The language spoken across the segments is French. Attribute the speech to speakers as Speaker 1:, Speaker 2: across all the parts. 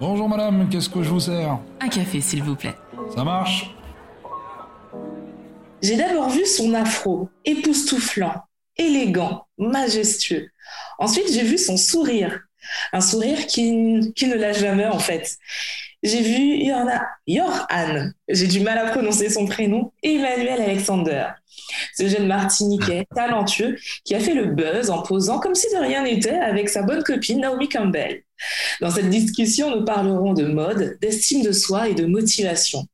Speaker 1: Bonjour madame, qu'est-ce que je vous sers
Speaker 2: Un café, s'il vous plaît.
Speaker 1: Ça marche
Speaker 3: J'ai d'abord vu son afro, époustouflant, élégant, majestueux. Ensuite, j'ai vu son sourire, un sourire qui, qui ne lâche jamais en fait. J'ai vu Yorna, Yorhan, j'ai du mal à prononcer son prénom, Emmanuel Alexander. Ce jeune Martiniquais talentueux qui a fait le buzz en posant comme si de rien n'était avec sa bonne copine Naomi Campbell. Dans cette discussion, nous parlerons de mode, d'estime de soi et de motivation.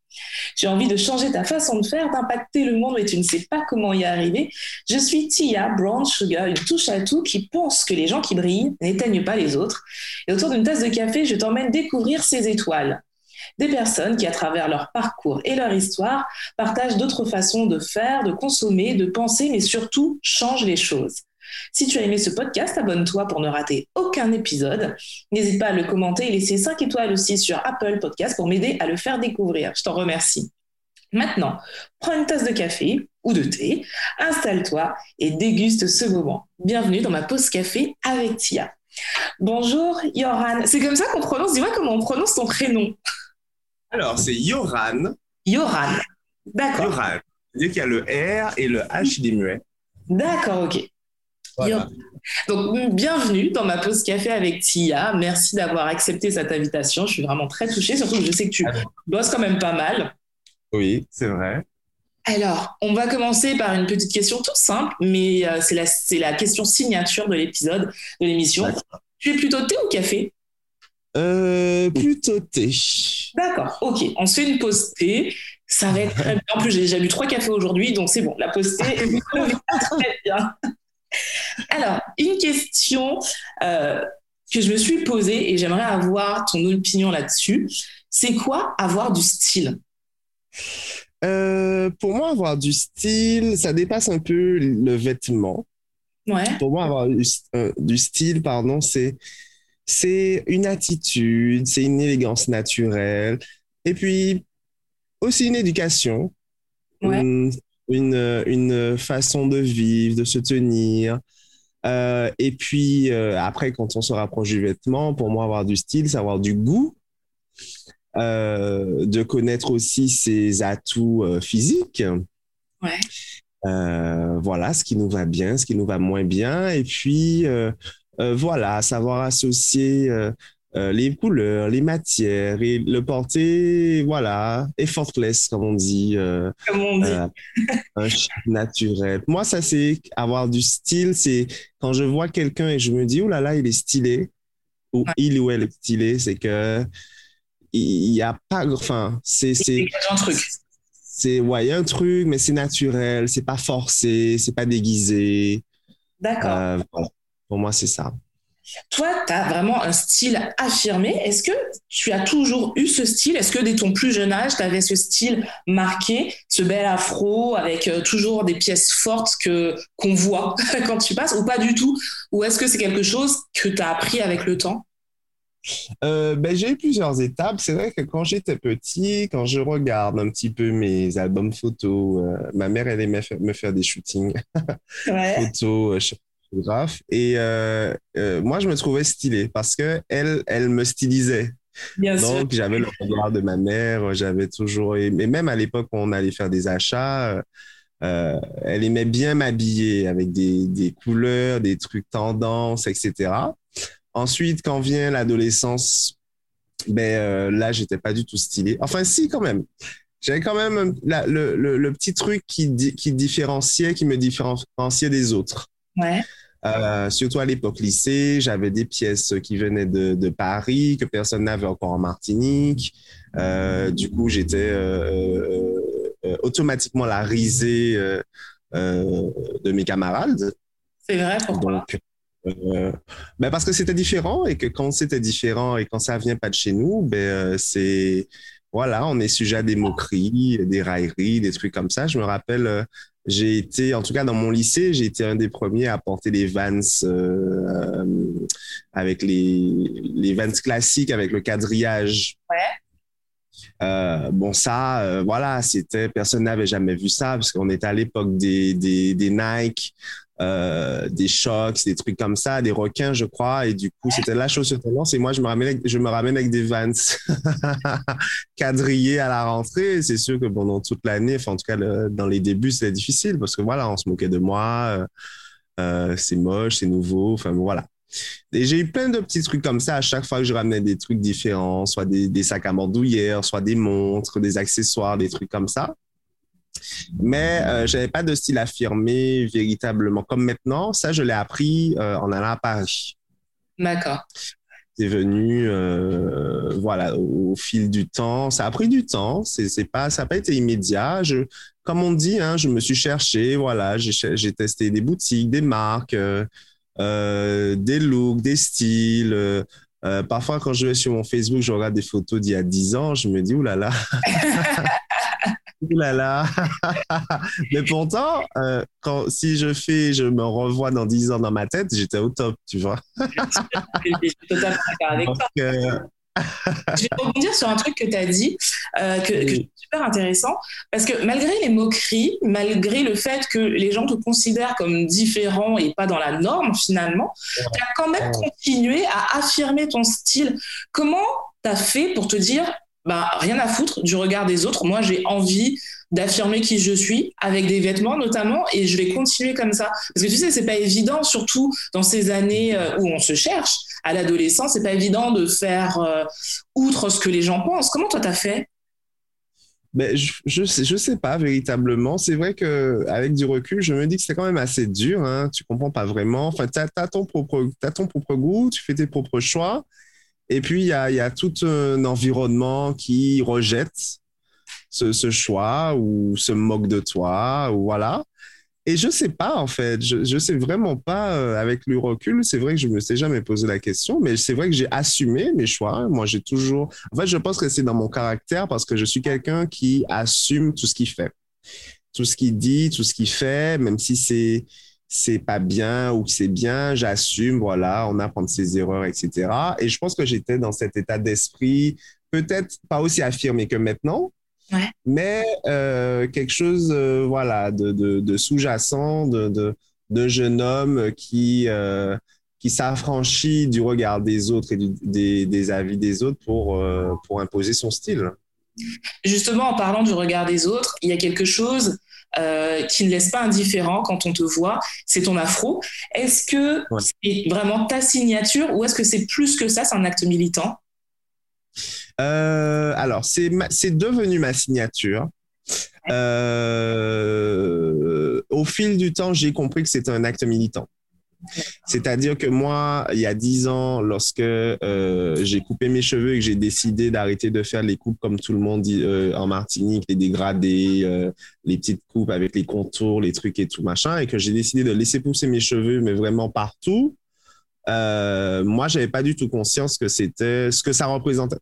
Speaker 3: J'ai envie de changer ta façon de faire, d'impacter le monde, mais tu ne sais pas comment y arriver. Je suis Tia Brown Sugar, une touche à tout qui pense que les gens qui brillent n'éteignent pas les autres. Et autour d'une tasse de café, je t'emmène découvrir ces étoiles. Des personnes qui, à travers leur parcours et leur histoire, partagent d'autres façons de faire, de consommer, de penser, mais surtout changent les choses. Si tu as aimé ce podcast, abonne-toi pour ne rater aucun épisode. N'hésite pas à le commenter et laisser 5 étoiles aussi sur Apple Podcast pour m'aider à le faire découvrir. Je t'en remercie. Maintenant, prends une tasse de café ou de thé, installe-toi et déguste ce moment. Bienvenue dans ma pause café avec Tia. Bonjour Yoran. C'est comme ça qu'on prononce, dis-moi comment on prononce ton prénom.
Speaker 4: Alors, c'est Yoran.
Speaker 3: Yoran. D'accord.
Speaker 4: Yoran. C'est-à-dire qu'il y a le R et le H des muets.
Speaker 3: D'accord, ok.
Speaker 4: Voilà.
Speaker 3: Donc, bienvenue dans ma pause café avec Tia. Merci d'avoir accepté cette invitation. Je suis vraiment très touchée, surtout que je sais que tu bosses quand même pas mal.
Speaker 4: Oui, c'est vrai.
Speaker 3: Alors, on va commencer par une petite question toute simple, mais euh, c'est la, question signature de l'épisode, de l'émission. Tu es plutôt thé ou café?
Speaker 4: Euh, plutôt thé.
Speaker 3: D'accord, ok. On se fait une pause thé. Ça va être très bien. En plus, j'ai déjà bu trois cafés aujourd'hui, donc c'est bon. La pause thé est très bien. Alors, une question euh, que je me suis posée et j'aimerais avoir ton opinion là-dessus. C'est quoi avoir du style?
Speaker 4: Euh, pour moi, avoir du style, ça dépasse un peu le vêtement.
Speaker 3: Ouais,
Speaker 4: Pour moi, avoir du, euh, du style, pardon, c'est c'est une attitude, c'est une élégance naturelle, et puis aussi une éducation,
Speaker 3: Ouais.
Speaker 4: une, une, une façon de vivre, de se tenir. Euh, et puis euh, après, quand on se rapproche du vêtement, pour moi, avoir du style, c'est avoir du goût, euh, de connaître aussi ses atouts physiques.
Speaker 3: ouais.
Speaker 4: Voilà, ce qui nous va bien, ce qui nous va moins bien. Et puis, voilà, savoir associer euh, les couleurs, les matières et le porter, voilà, effortless, comme on dit, euh,
Speaker 3: Comme on dit.
Speaker 4: euh, un chic naturel. Moi, ça, c'est avoir du style. C'est quand je vois quelqu'un et je me dis, oh là là, il est stylé, ou
Speaker 3: Ouais.
Speaker 4: il ou elle est stylé, c'est que il n'y a pas, enfin, c'est, c'est,
Speaker 3: C'est un truc.
Speaker 4: c'est, ouais, il y a un truc, mais c'est naturel, c'est pas forcé, c'est pas déguisé.
Speaker 3: D'accord.
Speaker 4: Voilà. Pour moi, c'est ça.
Speaker 3: Toi, tu as vraiment un style affirmé. Est-ce que tu as toujours eu ce style? Est-ce que dès ton plus jeune âge, tu avais ce style marqué, ce bel afro avec euh, toujours des pièces fortes que qu'on voit quand tu passes ou pas du tout? Ou est-ce que c'est quelque chose que tu as appris avec le temps?
Speaker 4: Euh, ben, j'ai eu plusieurs étapes. C'est vrai que quand j'étais petit, quand je regarde un petit peu mes albums photos, euh, ma mère, elle aimait me faire des shootings
Speaker 3: Ouais.
Speaker 4: photos, euh, photographe. Et euh, euh, moi, je me trouvais stylé parce que elle, elle me stylisait.
Speaker 3: Bien.
Speaker 4: Donc, j'avais le regard de ma mère, j'avais toujours aimé, même à l'époque où on allait faire des achats, euh, elle aimait bien m'habiller avec des, des couleurs, des trucs tendances, etc. Ensuite, quand vient l'adolescence, ben là, j'étais pas du tout stylé. Enfin, si, quand même. J'avais quand même la- le, le, le petit truc qui, qui différenciait, qui me différenciait des autres.
Speaker 3: Ouais.
Speaker 4: Euh, surtout à l'époque lycée, j'avais des pièces qui venaient de, de Paris, que personne n'avait encore en Martinique. Euh, du coup, j'étais euh, automatiquement la risée de mes camarades.
Speaker 3: C'est vrai, pourquoi?
Speaker 4: Donc, euh, ben parce que c'était différent et que quand c'était différent et quand ça vient pas de chez nous, ben euh, c'est voilà, on est sujet à des moqueries, des railleries, des trucs comme ça. Je me rappelle, euh, j'ai été, en tout cas dans mon lycée, j'ai été un des premiers à porter les Vans euh, euh, avec les les Vans classiques avec le quadrillage. Euh, bon, ça, euh, voilà, c'était, personne n'avait jamais vu ça, parce qu'on était à l'époque des, des, des Nike, euh, des chocs, des trucs comme ça, des requins, je crois. Et du coup, c'était la chose sur tendance. Et moi, je me ramène, je me ramène avec des vans quadrillés à la rentrée. C'est sûr que pendant toute l'année, enfin, en tout cas, dans les débuts, c'était difficile parce que voilà, on se moquait de moi. Euh, euh, c'est moche, c'est nouveau. Enfin, voilà. Et j'ai eu plein de petits trucs comme ça à chaque fois que je ramenais des trucs différents, soit des, sacs à bandoulière, soit des montres, des accessoires, des trucs comme ça. Mais euh, je n'avais pas de style affirmé véritablement comme maintenant. Ça, je l'ai appris euh, en allant à Paris.
Speaker 3: D'accord.
Speaker 4: C'est venu, euh, voilà, au, fil du temps. Ça a pris du temps. C'est, pas, ça n'a pas été immédiat. Je, comme on dit, hein, je me suis cherché. Voilà, j'ai, testé des boutiques, des marques, des looks, des styles. parfois, quand je vais sur mon Facebook, je regarde des photos d'il y a 10 ans, je me dis, oulala. là là. Mais pourtant, euh, quand, si je fais, je me revois dans 10 ans dans ma tête, j'étais au top, tu vois.
Speaker 3: je suis totalement d'accord avec toi. Euh, je vais rebondir sur un truc que tu as dit, euh, que, que est super intéressant, parce que malgré les moqueries, malgré le fait que les gens te considèrent comme différent et pas dans la norme finalement, tu as quand même continué à affirmer ton style. Comment tu as fait pour te dire, bah, rien à foutre du regard des autres. Moi, j'ai envie d'affirmer qui je suis avec des vêtements notamment et je vais continuer comme ça parce que tu sais c'est pas évident surtout dans ces années euh, où on se cherche à l'adolescence c'est pas évident de faire euh, outre ce que les gens pensent comment toi t'as fait?
Speaker 4: Ben, je, je sais, je sais pas véritablement. C'est vrai que avec du recul, je me dis que c'est quand même assez dur. Hein. Tu comprends pas vraiment. Enfin, tu as, as ton propre goût, tu fais tes propres choix. Et puis, il y a, tout un environnement qui rejette ce, choix ou se moque de toi, ou voilà. Et je sais pas, en fait, je, je sais vraiment pas, euh, avec le recul, c'est vrai que je me suis jamais posé la question, mais c'est vrai que j'ai assumé mes choix. Moi, j'ai toujours, en fait, je pense que c'est dans mon caractère parce que je suis quelqu'un qui assume tout ce qu'il fait. Tout ce qu'il dit, tout ce qu'il fait, même si c'est, c'est pas bien ou que c'est bien, j'assume, voilà, on apprend de ses erreurs, etc. Et je pense que j'étais dans cet état d'esprit, peut-être pas aussi affirmé que maintenant, mais euh, quelque chose, euh, voilà, de, de, sous-jacent, de, de, de, jeune homme qui, euh, qui s'affranchit du regard des autres et des, des, avis des autres pour, pour imposer son style.
Speaker 3: Justement, en parlant du regard des autres, il y a quelque chose euh, qui ne laisse pas indifférent quand on te voit, c'est ton afro. Est-ce que c'est vraiment ta signature ou est-ce que c'est plus que ça, c'est un acte militant?
Speaker 4: Euh, Alors, c'est devenu ma signature. Euh, au fil du temps, j'ai compris que c'était un acte militant. C'est-à-dire que moi, il y a dix ans, lorsque euh, j'ai coupé mes cheveux et que j'ai décidé d'arrêter de faire les coupes comme tout le monde dit euh, en Martinique, les dégradés, euh, les petites coupes avec les contours, les trucs et tout machin, et que j'ai décidé de laisser pousser mes cheveux, mais vraiment partout, moi, j'avais pas du tout conscience que c'était ce que ça représentait.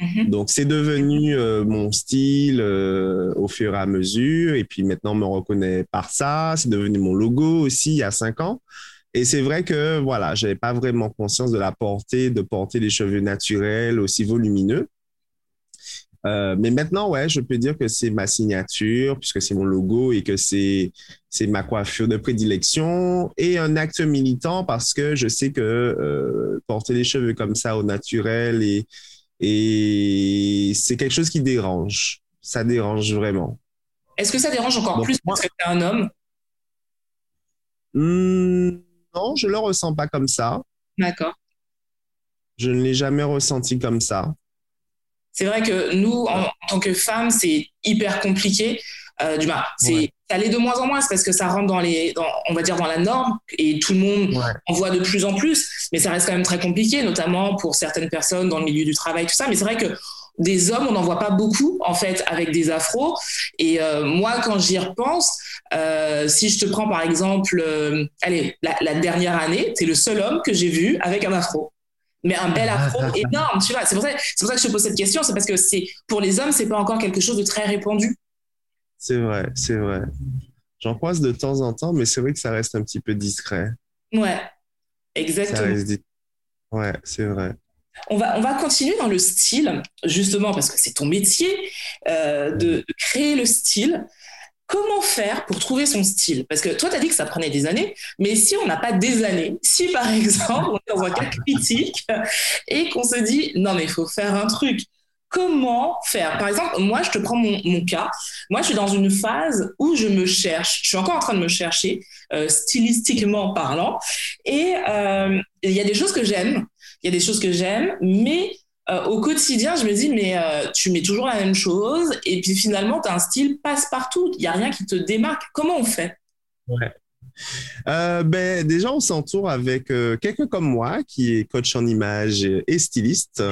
Speaker 4: Mm-hmm. Donc, c'est devenu mon style au fur et à mesure. Et puis maintenant, on me reconnaît par ça. C'est devenu mon logo aussi il y a cinq ans. Et c'est vrai que, voilà, j'avais pas vraiment conscience de la portée, de porter des cheveux naturels aussi volumineux. Euh, mais maintenant, ouais, je peux dire que c'est ma signature, puisque c'est mon logo et que c'est, c'est ma coiffure de prédilection et un acte militant parce que je sais que euh, porter les cheveux comme ça au naturel et, et c'est quelque chose qui dérange. Ça dérange vraiment.
Speaker 3: Est-ce que ça dérange encore plus parce que tu es un homme?
Speaker 4: Hmm, non, je ne le ressens pas comme ça.
Speaker 3: D'accord.
Speaker 4: Je ne l'ai jamais ressenti comme ça.
Speaker 3: C'est vrai que nous, en, tant que femmes, c'est hyper compliqué. Euh, du c'est ça l'est de moins en moins, parce que ça rentre dans les, on va dire dans la norme et tout le monde en voit de plus en plus, mais ça reste quand même très compliqué, notamment pour certaines personnes dans le milieu du travail, tout ça. Mais c'est vrai que des hommes, on n'en voit pas beaucoup en fait avec des afros. Et euh, moi, quand j'y repense, euh, si je te prends par exemple, euh, allez, la, dernière année, es le seul homme que j'ai vu avec un afro. Mais un bel afro énorme, tu vois. C'est pour, ça, pour ça que je te pose cette question, c'est parce que c'est pour les hommes, c'est pas encore quelque chose de très répandu.
Speaker 4: C'est vrai, c'est vrai. J'en croise de temps en temps, mais c'est vrai que ça reste un petit peu discret.
Speaker 3: Ouais, exactement.
Speaker 4: Ouais, c'est vrai.
Speaker 3: On va, on va continuer dans le style, justement parce que c'est ton métier, euh, de, créer le style. comment faire pour trouver son style? Parce que toi, tu as dit que ça prenait des années, mais si on n'a pas des années, si par exemple, on est dans un cas critique et qu'on se dit, non, mais il faut faire un truc, comment faire Par exemple, moi, je te prends mon, cas. Moi, je suis dans une phase où je me cherche. Je suis encore en train de me chercher, euh, stylistiquement parlant. Et euh, il y a des choses que j'aime. Il y a des choses que j'aime, mais euh, au quotidien, je me dis, mais tu mets toujours la même chose et puis finalement, tu as un style passe-partout. Il n'y a rien qui te démarque. Comment on fait?
Speaker 4: Ouais. Euh, ben, déjà, on s'entoure avec quelqu'un comme moi qui est coach en image et styliste.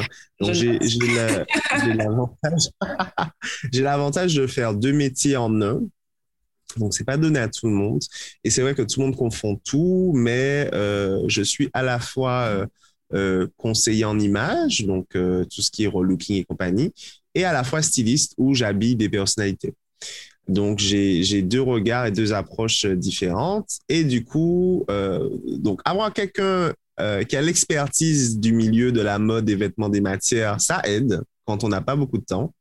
Speaker 4: Donc, j'ai l'avantage de faire deux métiers en un. Donc, c'est pas donné à tout le monde. Et c'est vrai que tout le monde confond tout, mais je suis à la fois euh, conseiller en image, donc euh, tout ce qui est relooking et compagnie, et à la fois styliste où j'habille des personnalités. Donc, j'ai deux regards et deux approches différentes. Et du coup, euh, donc avoir quelqu'un qui a l'expertise du milieu de la mode, des vêtements, des matières, ça aide quand on n'a pas beaucoup de temps.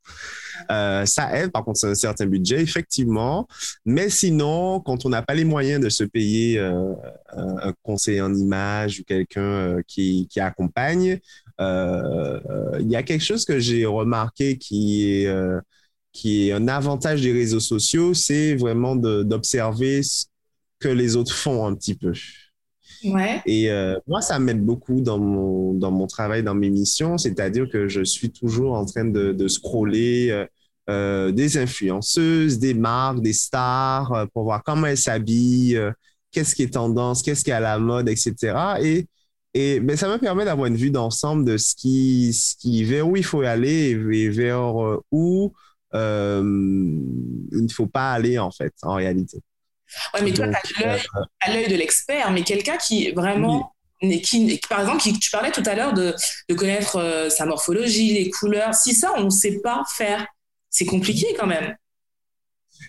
Speaker 4: Euh, ça aide, par contre, c'est un certain budget, effectivement. Mais sinon, quand on n'a pas les moyens de se payer euh, un conseiller en image ou quelqu'un euh, qui, qui, accompagne, il y a quelque chose que j'ai remarqué qui est, qui est un avantage des réseaux sociaux, c'est vraiment d'observer ce que les autres font un petit peu.
Speaker 3: Ouais.
Speaker 4: Et euh, moi, ça m'aide beaucoup dans mon, dans mon travail, dans mes missions, c'est-à-dire que je suis toujours en train de, de scroller euh, euh des influenceuses, des marques, des stars pour voir comment elles s'habillent, qu'est-ce qui est tendance, qu'est-ce qui est à la mode, etc. Et, et ben, ça me permet d'avoir une vue d'ensemble de ce qui, ce qui, vers où il faut aller et vers où il ne faut pas aller, en fait, en réalité.
Speaker 3: Ouais, mais toi, tu as l'œil de l'expert, mais quelqu'un qui vraiment. Qui, par exemple, qui, tu parlais tout à l'heure de, de, connaître euh, sa morphologie, les couleurs. Si ça, on ne sait pas faire, c'est compliqué quand même.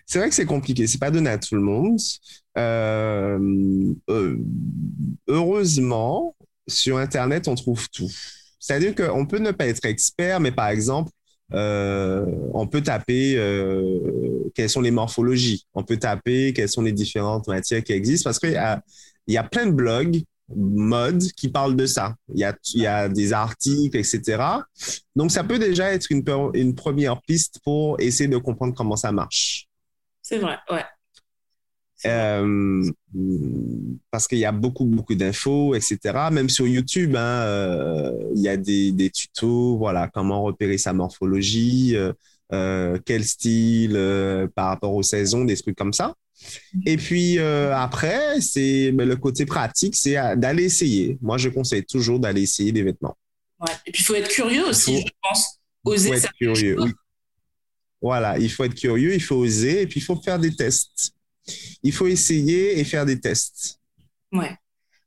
Speaker 4: C'est vrai que c'est compliqué. C'est pas donné à tout le monde. Euh, euh, heureusement, sur Internet, on trouve tout. C'est-à-dire qu'on peut ne pas être expert, mais par exemple, euh, on peut taper euh, quelles sont les morphologies, on peut taper quelles sont les différentes matières qui existent parce qu'il y y a plein de blogs mode qui parlent de ça. Il y a, y a des articles, etc. Donc, ça peut déjà être une, une première piste pour essayer de comprendre comment ça marche.
Speaker 3: C'est vrai, ouais.
Speaker 4: Euh, parce qu'il y a beaucoup, beaucoup d'infos, etc. Même sur YouTube, hein, euh, il y a des, des, tutos, voilà, comment repérer sa morphologie, euh, quel style par rapport aux saisons, des trucs comme ça. Et puis après, c'est le côté pratique, c'est d'aller essayer. Moi, je conseille toujours d'aller essayer des vêtements.
Speaker 3: Ouais. Et puis, il faut être curieux aussi, je pense. Oser
Speaker 4: il faut être curieux, oui. Voilà, il faut être curieux, il faut oser, et puis il faut faire des tests il faut essayer et faire des tests.
Speaker 3: Ouais.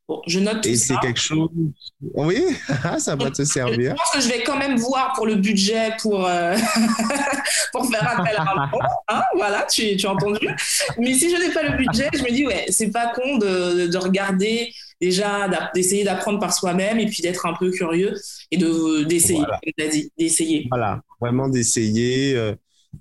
Speaker 3: Bon, je note tout
Speaker 4: Et c'est quelque chose. Oui, ça va te servir.
Speaker 3: Je pense que je vais quand même voir pour le budget pour, euh, pour faire appel à un hein, voilà, tu, tu as entendu. Mais si je n'ai pas le budget, je me dis, ouais, c'est pas con de, de regarder déjà d'essayer d'apprendre par soi-même et puis d'être un peu curieux et de d'essayer voilà. as dit d'essayer
Speaker 4: voilà vraiment d'essayer euh,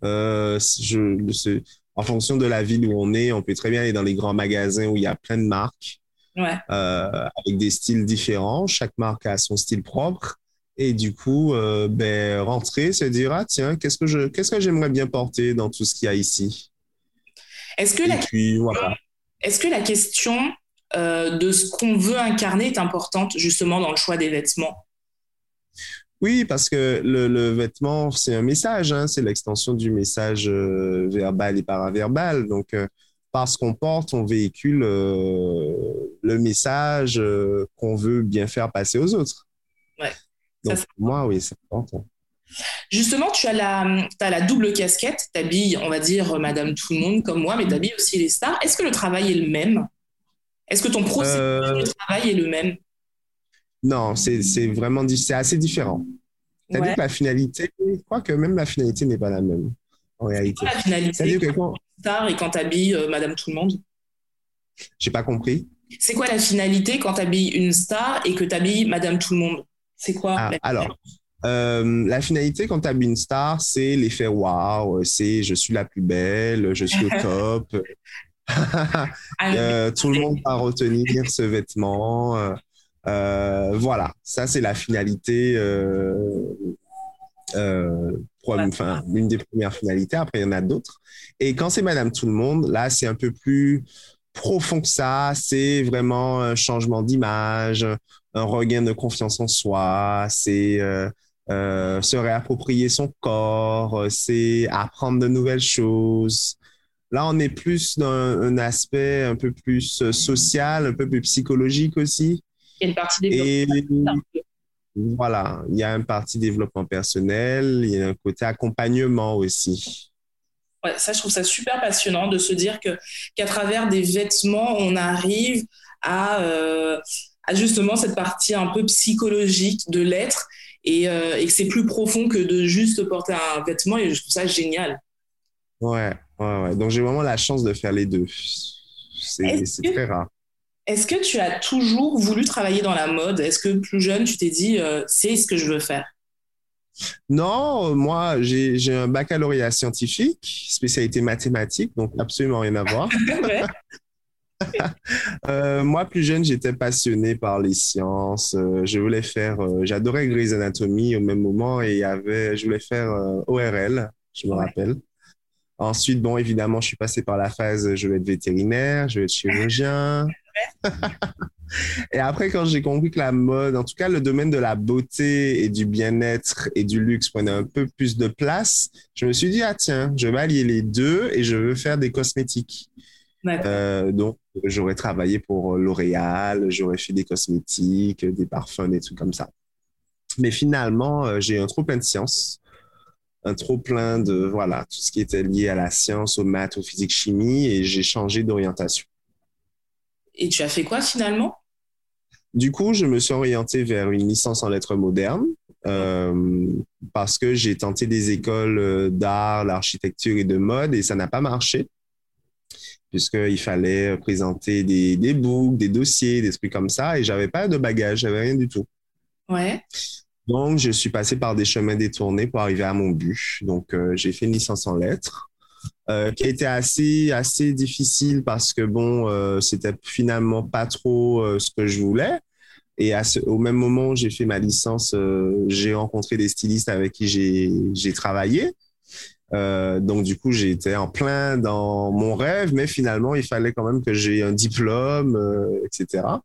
Speaker 4: euh, je, en fonction de la ville où on est, on peut très bien aller dans les grands magasins où il y a plein de marques
Speaker 3: ouais.
Speaker 4: euh, avec des styles différents. Chaque marque a son style propre. Et du coup, euh, ben, rentrer, se dire, ah tiens, qu'est-ce que je, qu'est-ce que j'aimerais bien porter dans tout ce qu'il y a ici?
Speaker 3: Est-ce que, la
Speaker 4: puis, voilà.
Speaker 3: est-ce que la question euh, de ce qu'on veut incarner est importante justement dans le choix des vêtements?
Speaker 4: Oui, parce que le, le vêtement, c'est un message, hein, c'est l'extension du message euh, verbal et paraverbal. Donc, euh, parce qu'on porte, on véhicule euh, le message euh, qu'on veut bien faire passer aux autres.
Speaker 3: Ouais.
Speaker 4: Donc, ça, pour moi, oui, c'est important.
Speaker 3: Justement, tu as la, as la double casquette, tu habilles, on va dire, Madame Tout le Monde comme moi, mais tu habilles aussi les stars. Est-ce que le travail est le même? Est-ce que ton processus de travail est le même?
Speaker 4: Non, c'est vraiment c'est assez différent. C'est-à-dire ouais. que la finalité, je crois que même la finalité n'est pas la même en réalité.
Speaker 3: Quoi la finalité que quand star et quand tu habilles euh, Madame Tout le Monde?
Speaker 4: J'ai pas compris.
Speaker 3: C'est quoi la finalité quand tu habilles une star et que tu habilles Madame Tout le Monde? C'est quoi
Speaker 4: ah, Alors, Euh, la finalité quand tu as une star, c'est l'effet wow, c'est je suis la plus belle, je suis au top. Euh, tout le monde va retenir ce vêtement. Euh, voilà, ça c'est la finalité. enfin, une des premières finalités. Après, il y en a d'autres. Et quand c'est Madame Tout le Monde, là, c'est un peu plus profond que ça. C'est vraiment un changement d'image, un regain de confiance en soi. C'est euh, se réapproprier son corps, c'est apprendre de nouvelles choses. Là, on est plus dans un aspect un peu plus euh, social, un peu plus psychologique aussi.
Speaker 3: Il y a une partie développement.
Speaker 4: Et voilà, il y a une partie développement personnel, il y a un côté accompagnement aussi.
Speaker 3: Ouais, ça, je trouve ça super passionnant de se dire que qu'à travers des vêtements, on arrive à, euh, à justement cette partie un peu psychologique de l'être euh, et, que c'est plus profond que de juste porter un vêtement et je trouve ça génial.
Speaker 4: Ouais, ouais, ouais. Donc j'ai vraiment la chance de faire les deux. C'est très rare.
Speaker 3: Est-ce que tu as toujours voulu travailler dans la mode? Est-ce que plus jeune, tu t'es dit, euh, c'est ce que je veux faire?
Speaker 4: Non, moi, j'ai un baccalauréat scientifique, spécialité mathématique, donc absolument rien à voir. Euh, moi, plus jeune, j'étais passionné par les sciences. Euh, je voulais faire, j'adorais Grey's Anatomy au même moment et y avait, je voulais faire ORL, je me rappelle. Ensuite, bon, évidemment, je suis passé par la phase, je vais être vétérinaire, je vais être chirurgien. Et après, quand j'ai compris que la mode, en tout cas, le domaine de la beauté et du bien-être et du luxe prenait un peu plus de place, je me suis dit, ah tiens, je vais allier les deux et je veux faire des cosmétiques. Euh, donc, j'aurais travaillé pour L'Oréal, j'aurais fait des cosmétiques, des parfums, des trucs comme ça. Mais finalement, euh, j'ai un trop plein de sciences, un trop plein de, voilà, tout ce qui était lié à la science, aux maths, aux physique, chimie, et j'ai changé d'orientation.
Speaker 3: Et tu as fait quoi finalement?
Speaker 4: Du coup, je me suis orienté vers une licence en lettres modernes. Euh, parce que j'ai tenté des écoles d'art, d'architecture et de mode et ça n'a pas marché puisqu'il fallait présenter des, des books, des dossiers, des trucs comme ça, et j'avais pas de bagage, j'avais rien du tout.
Speaker 3: Ouais.
Speaker 4: Donc, je suis passé par des chemins détournés pour arriver à mon but. Donc, euh, j'ai fait une licence en lettres, euh, qui a été assez, assez difficile parce que, bon, euh, c'était finalement pas trop euh, ce que je voulais. Et au même moment où j'ai fait ma licence, j'ai rencontré des stylistes avec qui j'ai travaillé. Donc, du coup, été en plein dans mon rêve, mais finalement, il fallait quand même que j'ai un diplôme, etc.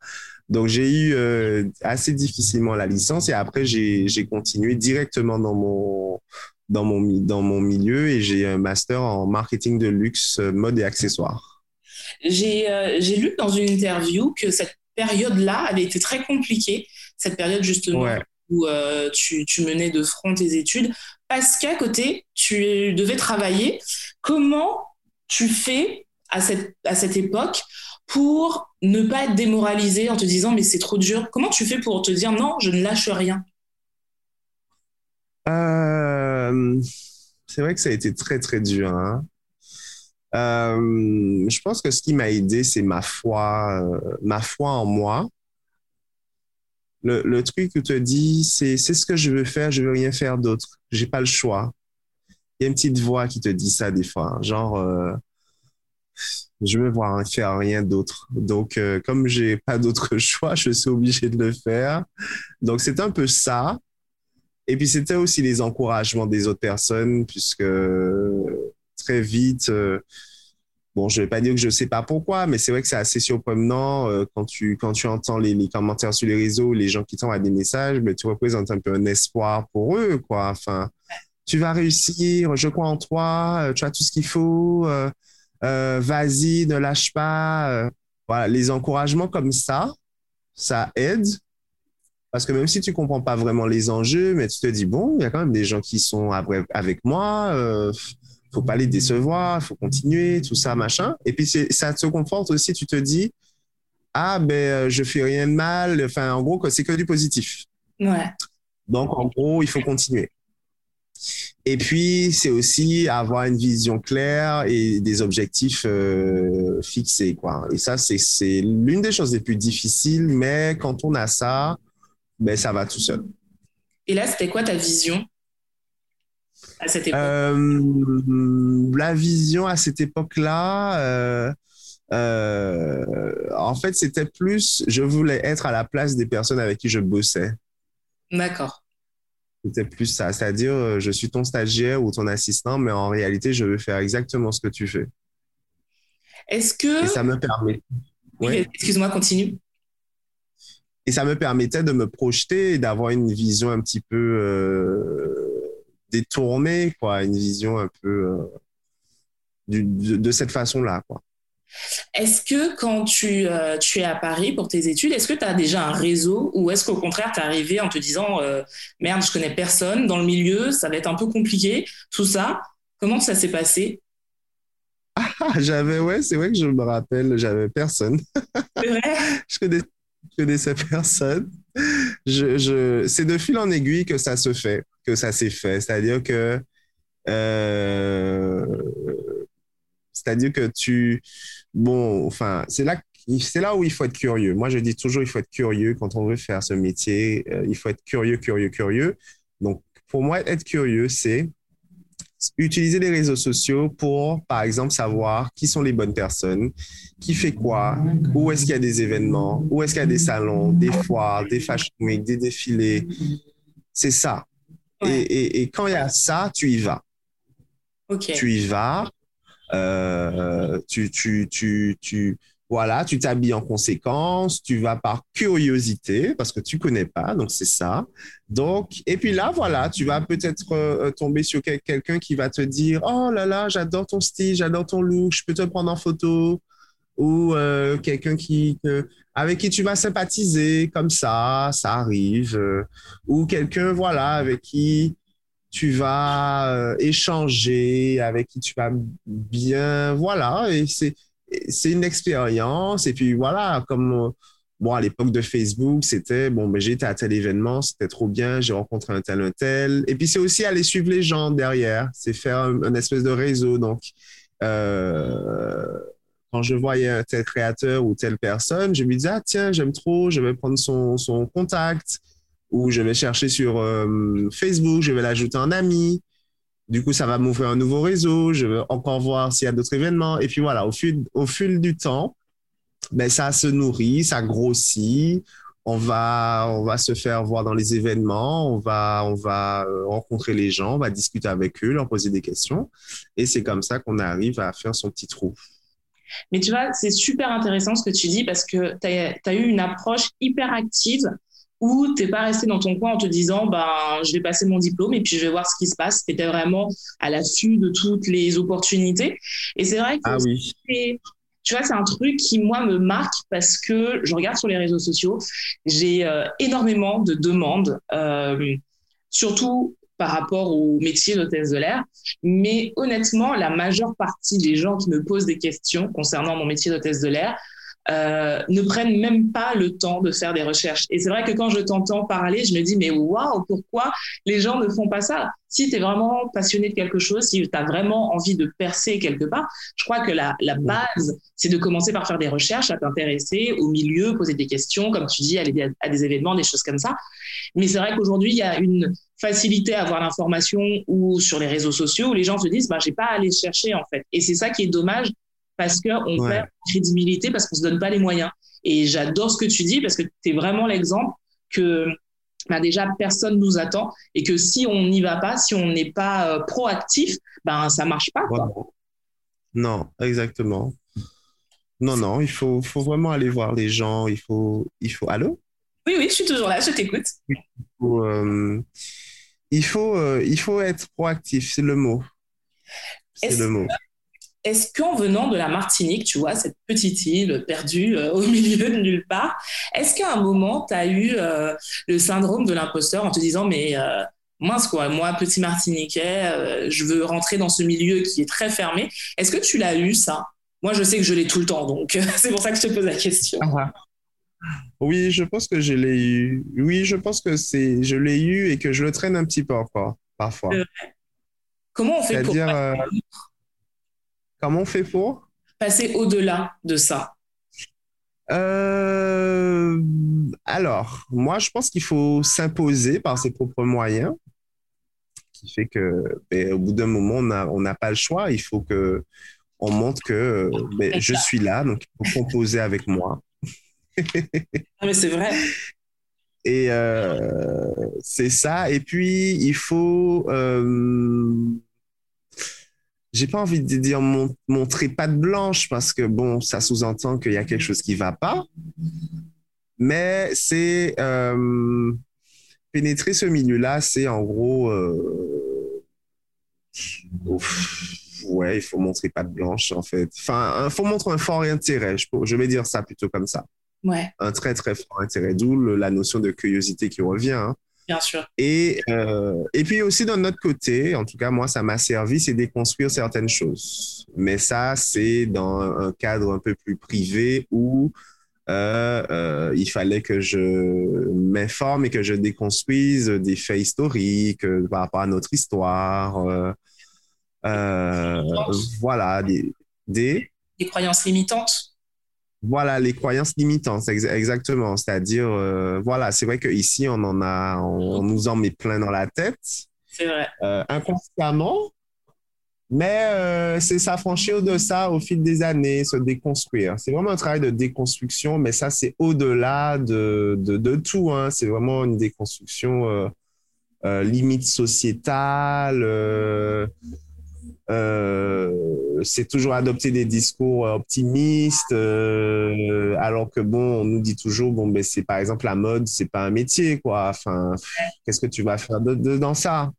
Speaker 4: Donc, j'ai eu assez difficilement la licence et après, j'ai continué directement dans mon, dans mon, dans mon milieu et j'ai un master en marketing de luxe, mode et accessoires.
Speaker 3: J'ai lu dans une interview que cette période-là avait été très compliquée, cette période justement où tu, tu menais de front tes études, parce qu'à côté, tu devais travailler. Comment tu fais à cette, à cette époque pour ne pas être démoralisé en te disant mais c'est trop dur? Comment tu fais pour te dire non, je ne lâche rien?
Speaker 4: Euh, C'est vrai que ça a été très très dur. Hein. Euh, je pense que ce qui m'a aidé, c'est ma foi, euh, ma foi en moi le, le truc tu te dis, c'est ce que je veux faire, je veux rien faire d'autre. J'ai pas le choix. Il y a une petite voix qui te dit ça des fois, genre, euh, je veux voir faire rien d'autre. Donc, comme j'ai pas d'autre choix, je suis obligé de le faire. Donc, c'est un peu ça. Et puis, c'était aussi les encouragements des autres personnes, puisque très vite, euh, Bon, je vais pas dire que je sais pas pourquoi, mais c'est vrai que c'est assez surprenant euh, quand tu quand tu entends les, commentaires sur les réseaux, les gens qui t'envoient des messages, mais tu représentes un peu un espoir pour eux, quoi. Enfin, tu vas réussir, je crois en toi, euh, tu as tout ce qu'il faut, vas-y, ne lâche pas. voilà, les encouragements comme ça, ça aide. Parce que même si tu comprends pas vraiment les enjeux, mais tu te dis, bon, il y a quand même des gens qui sont avec moi, faut pas les décevoir, faut continuer, tout ça, machin. Et puis ça te conforte aussi, tu te dis, ah ben euh, je fais rien de mal, enfin en gros c'est que du positif.
Speaker 3: Ouais.
Speaker 4: Donc en gros il faut continuer. Et puis c'est aussi avoir une vision claire et des objectifs euh, fixés quoi. Et ça c'est l'une des choses les plus difficiles, mais quand on a ça, ben ça va tout seul.
Speaker 3: Et là, c'était quoi ta vision à cette époque?
Speaker 4: Euh, La vision à cette époque-là, euh, euh, en fait, c'était plus, je voulais être à la place des personnes avec qui je bossais.
Speaker 3: D'accord.
Speaker 4: C'était plus ça, c'est-à-dire, je suis ton stagiaire ou ton assistant, mais en réalité, je veux faire exactement ce que tu fais.
Speaker 3: Est-ce que...
Speaker 4: Et ça me permet.
Speaker 3: Oui, excuse-moi, continue.
Speaker 4: Et ça me permettait de me projeter et d'avoir une vision un petit peu euh, détournée, quoi, une vision un peu euh, de, cette façon-là, quoi.
Speaker 3: Est-ce que quand tu, euh, tu, es à Paris pour tes études, est-ce que tu as déjà un réseau ou est-ce qu'au contraire, tu es arrivé en te disant merde, je connais personne dans le milieu, ça va être un peu compliqué, tout ça? Comment ça s'est passé?
Speaker 4: Ah, j'avais, ouais, c'est vrai que je me rappelle, j'avais personne.
Speaker 3: C'est vrai?
Speaker 4: Je, je connaissais personne. Je, c'est de fil en aiguille que ça se fait, que ça s'est fait. C'est-à-dire que, euh, c'est-à-dire que tu, bon, enfin, c'est là, c'est là où il faut être curieux. Moi, je dis toujours, il faut être curieux quand on veut faire ce métier. Euh, il faut être curieux, curieux, curieux. Donc, pour moi, être curieux, c'est utiliser les réseaux sociaux pour, par exemple, savoir qui sont les bonnes personnes, qui fait quoi, où est-ce qu'il y a des événements, où est-ce qu'il y a des salons, des foires, des fashion week, des défilés. C'est ça. Et, et, quand il y a ça, tu y vas. Tu y vas. Euh, tu, tu, tu, tu, voilà, tu t'habilles en conséquence, tu vas par curiosité parce que tu connais pas, donc c'est ça. Donc, et puis là, voilà, tu vas peut-être euh, tomber sur quelqu'un qui va te dire, oh là là, j'adore ton style, j'adore ton look, je peux te prendre en photo, ou euh, quelqu'un qui avec qui tu vas sympathiser comme ça, ça arrive, euh, ou quelqu'un, voilà, avec qui tu vas échanger, avec qui tu vas bien, voilà, et c'est c'est une expérience. Et puis voilà, comme bon, à l'époque de Facebook, c'était bon, ben, j'étais à tel événement, c'était trop bien, j'ai rencontré un tel, un tel. Et puis c'est aussi aller suivre les gens derrière, c'est faire un, espèce de réseau. Donc, euh, quand je voyais un tel créateur ou telle personne, je me disais, ah tiens, j'aime trop, je vais prendre son, son contact ou je vais chercher sur euh, Facebook, je vais l'ajouter en ami. Du coup, ça va m'ouvrir un nouveau réseau. Je veux encore voir s'il y a d'autres événements. Et puis voilà, au fil, du temps, ben, ça se nourrit, ça grossit. On va, on va se faire voir dans les événements, on va, on va euh, rencontrer les gens, on va discuter avec eux, leur poser des questions. Et c'est comme ça qu'on arrive à faire son petit trou.
Speaker 3: Mais tu vois, c'est super intéressant ce que tu dis parce que tu as, eu une approche hyper active ou t'es pas resté dans ton coin en te disant ben je vais passer mon diplôme et puis je vais voir ce qui se passe. Tu étais vraiment à l'affût de toutes les opportunités. Et c'est vrai que
Speaker 4: ah oui.
Speaker 3: tu vois, c'est un truc qui moi me marque parce que je regarde sur les réseaux sociaux, j'ai euh, énormément de demandes, euh, surtout par rapport au métier d'hôtesse de l'air. Mais honnêtement, la majeure partie des gens qui me posent des questions concernant mon métier d'hôtesse de l'air euh, ne prennent même pas le temps de faire des recherches. Et c'est vrai que quand je t'entends parler, je me dis, mais waouh, pourquoi les gens ne font pas ça? Si tu es vraiment passionné de quelque chose, si tu as vraiment envie de percer quelque part, je crois que la, la base, c'est de commencer par faire des recherches, à t'intéresser au milieu, poser des questions, comme tu dis, aller à des événements, des choses comme ça. Mais c'est vrai qu'aujourd'hui, il y a une facilité à avoir l'information ou sur les réseaux sociaux où les gens se disent, bah, j'ai pas à aller chercher en fait. Et c'est ça qui est dommage parce qu'on ouais. perd crédibilité, parce qu'on se donne pas les moyens. Et j'adore ce que tu dis parce que tu es vraiment l'exemple que ben déjà personne nous attend et que si on n'y va pas, si on n'est pas euh, proactif, ben ça marche pas. Quoi.
Speaker 4: Non, exactement. Non, non, il faut, faut vraiment aller voir les gens. Il faut, il faut. Allô?
Speaker 3: Oui, oui, je suis toujours là, je t'écoute.
Speaker 4: Il faut, euh, il, faut, euh, il faut être proactif, c'est le mot. C'est le mot
Speaker 3: est-ce qu'en venant de la Martinique, tu vois, cette petite île perdue euh, au milieu de nulle part, est-ce qu'à un moment, tu as eu euh, le syndrome de l'imposteur en te disant, mais euh, mince quoi, moi, petit Martiniquais, je veux rentrer dans ce milieu qui est très fermé. Est-ce que tu l'as eu, ça? Moi, je sais que je l'ai tout le temps, donc c'est pour ça que je te pose la question.
Speaker 4: Oui, je pense que je l'ai eu. Oui, je pense que c'est, je l'ai eu et que je le traîne un petit peu encore, parfois.
Speaker 3: Comment on fait pour...
Speaker 4: Comment on fait pour?
Speaker 3: Passer au-delà de ça.
Speaker 4: Euh, alors, moi, je pense qu'il faut s'imposer par ses propres moyens, qui fait que, ben, au bout d'un moment, on n'a pas le choix. Il faut que on montre que ben, je suis là, donc il faut composer avec moi.
Speaker 3: mais c'est vrai.
Speaker 4: Et euh, c'est ça. Et puis, il faut. Euh, j'ai pas envie de dire montrer patte blanche parce que, bon, ça sous-entend qu'il y a quelque chose qui va pas. Mais c'est. Euh, pénétrer ce milieu-là, c'est en gros. ouais, il faut montrer patte blanche, en fait. Enfin, il faut montrer un fort intérêt. Je, je vais dire ça plutôt comme ça. Un très, très fort intérêt, d'où la notion de curiosité qui revient. Hein.
Speaker 3: Bien sûr.
Speaker 4: Et, euh, et puis aussi, d'un autre côté, en tout cas, moi, ça m'a servi, c'est déconstruire certaines choses. Mais ça, c'est dans un cadre un peu plus privé où euh, euh, il fallait que je m'informe et que je déconstruise des faits historiques par rapport à notre histoire. voilà, des,
Speaker 3: des... Des croyances limitantes
Speaker 4: voilà, les croyances limitantes, exactement. C'est-à-dire, euh, voilà, c'est vrai qu'ici, on en a, on, nous en met plein dans la tête.
Speaker 3: C'est vrai.
Speaker 4: Euh, inconsciemment, mais euh, c'est s'affranchir de ça au fil des années, se déconstruire. C'est vraiment un travail de déconstruction, mais ça, c'est au-delà de, de, de, tout. Hein. C'est vraiment une déconstruction limite sociétale c'est toujours adopter des discours optimistes, euh, alors que bon, on nous dit toujours bon, ben c'est par exemple la mode, c'est pas un métier quoi. Enfin, qu'est-ce que tu vas faire de, dans ça?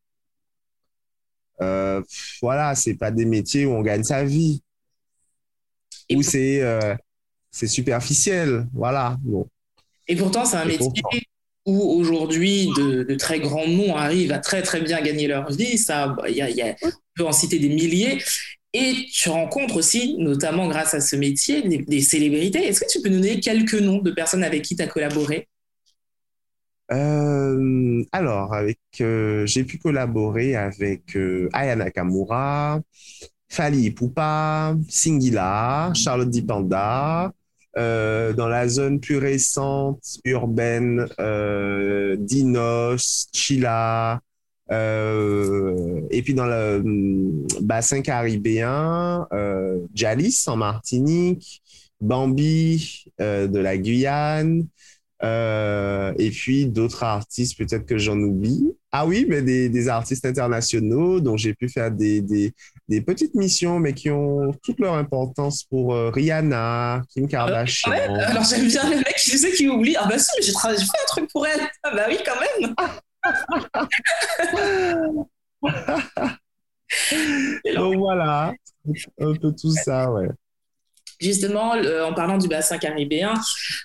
Speaker 4: Euh, Voilà, c'est pas des métiers où on gagne sa vie, ou c'est c'est superficiel, voilà. Bon.
Speaker 3: Et pourtant, c'est un métier où aujourd'hui de, très grands noms arrivent à très très bien gagner leur vie. Ça, il y a, peut en citer des milliers. Et tu rencontres aussi, notamment grâce à ce métier, des, célébrités. Est-ce que tu peux nous donner quelques noms de personnes avec qui tu as collaboré?
Speaker 4: Euh, alors, euh, j'ai pu collaborer avec euh, Ayana Kamura, Fali Poupa, Singila, Charlotte Dipanda, euh, dans la zone plus récente, urbaine, euh, Dinos, Chila, euh, et puis dans le hum, bassin caribéen, Jalis en Martinique, Bambi de la Guyane, euh, et puis d'autres artistes, peut-être que j'en oublie. Ah oui, mais des, des artistes internationaux dont j'ai pu faire des, des, des, petites missions, mais qui ont toute leur importance pour euh, Rihanna, Kim euh, Kardashian.
Speaker 3: alors j'aime bien les mecs, je sais qui oublient. Ah bah si, j'ai fait un truc pour elle. Ah bah oui, quand même.
Speaker 4: Donc voilà, un peu tout ça, ouais.
Speaker 3: Justement, en parlant du bassin caribéen,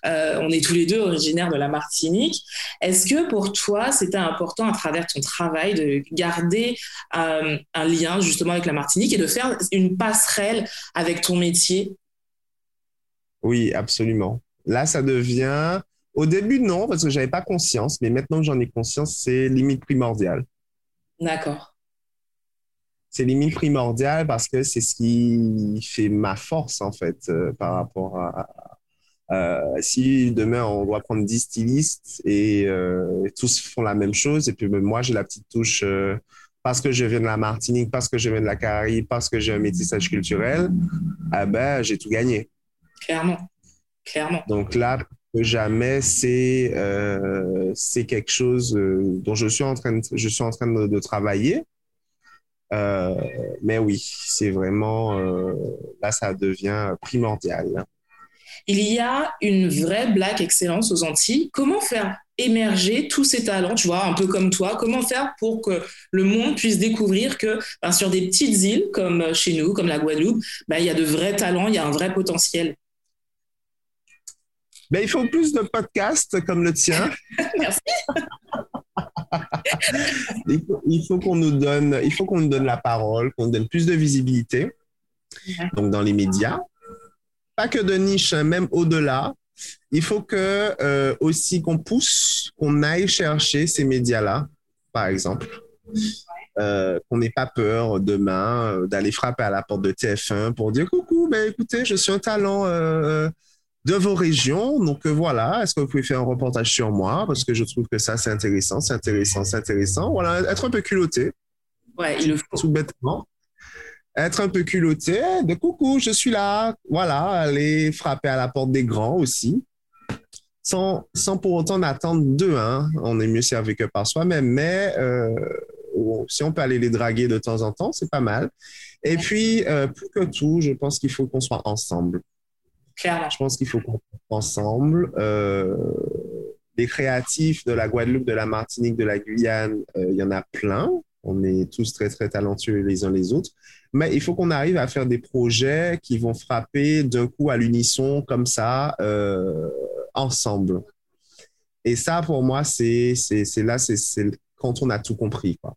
Speaker 3: euh, on est tous les deux originaires de la Martinique. Est-ce que pour toi, c'était important à travers ton travail de garder euh, un lien justement avec la Martinique et de faire une passerelle avec ton métier?
Speaker 4: Oui, absolument. Là, ça devient... Au début, non, parce que j'avais pas conscience, mais maintenant que j'en ai conscience, c'est limite primordial.
Speaker 3: D'accord
Speaker 4: c'est limite primordial parce que c'est ce qui fait ma force, en fait, euh, par rapport à. Euh, si demain on doit prendre 10 stylistes et euh, tous font la même chose, et puis moi j'ai la petite touche parce que je viens de la Martinique, parce que je viens de la Caraïbe, parce que j'ai un métissage culturel, ah ben, j'ai tout gagné.
Speaker 3: Clairement. Clairement.
Speaker 4: Donc là, jamais, c'est c'est quelque chose dont je suis en train de, je suis en train de travailler. Euh, mais oui, c'est vraiment, euh, là, ça devient primordial.
Speaker 3: Il y a une vraie black excellence aux Antilles. Comment faire émerger tous ces talents, tu vois, un peu comme toi? Comment faire pour que le monde puisse découvrir que ben, sur des petites îles comme chez nous, comme la Guadeloupe, ben, il y a de vrais talents, il y a un vrai potentiel?
Speaker 4: Ben, il faut plus de podcasts comme le tien.
Speaker 3: Merci.
Speaker 4: il faut, qu'on nous donne, il faut qu'on nous donne la parole, qu'on nous donne plus de visibilité. Donc dans les médias, pas que de niche, hein, même au-delà. Il faut que euh, aussi qu'on pousse, qu'on aille chercher ces médias-là, par exemple. Euh, qu'on n'ait pas peur demain euh, d'aller frapper à la porte de TF1 pour dire coucou, ben écoutez, je suis un talent de vos régions. Donc voilà, est-ce que vous pouvez faire un reportage sur moi? Parce que je trouve que ça c'est intéressant, c'est intéressant, c'est intéressant. Voilà, être un peu culotté.
Speaker 3: Ouais, il le faut.
Speaker 4: Tout bêtement. Être un peu culotté, de coucou, je suis là. Voilà, aller frapper à la porte des grands aussi. Sans, sans pour autant attendre d'eux. Hein. On est mieux servi que par soi-même, mais euh, si on peut aller les draguer de temps en temps, c'est pas mal. Et puis, euh, plus que tout, je pense qu'il faut qu'on soit ensemble. Je pense qu'il faut qu'on ensemble. Euh, les créatifs de la Guadeloupe, de la Martinique, de la Guyane, euh, il y en a plein. On est tous très, très talentueux les uns les autres. Mais il faut qu'on arrive à faire des projets qui vont frapper d'un coup à l'unisson, comme ça, euh, ensemble. Et ça, pour moi, c'est là, c'est quand on a tout compris. Quoi.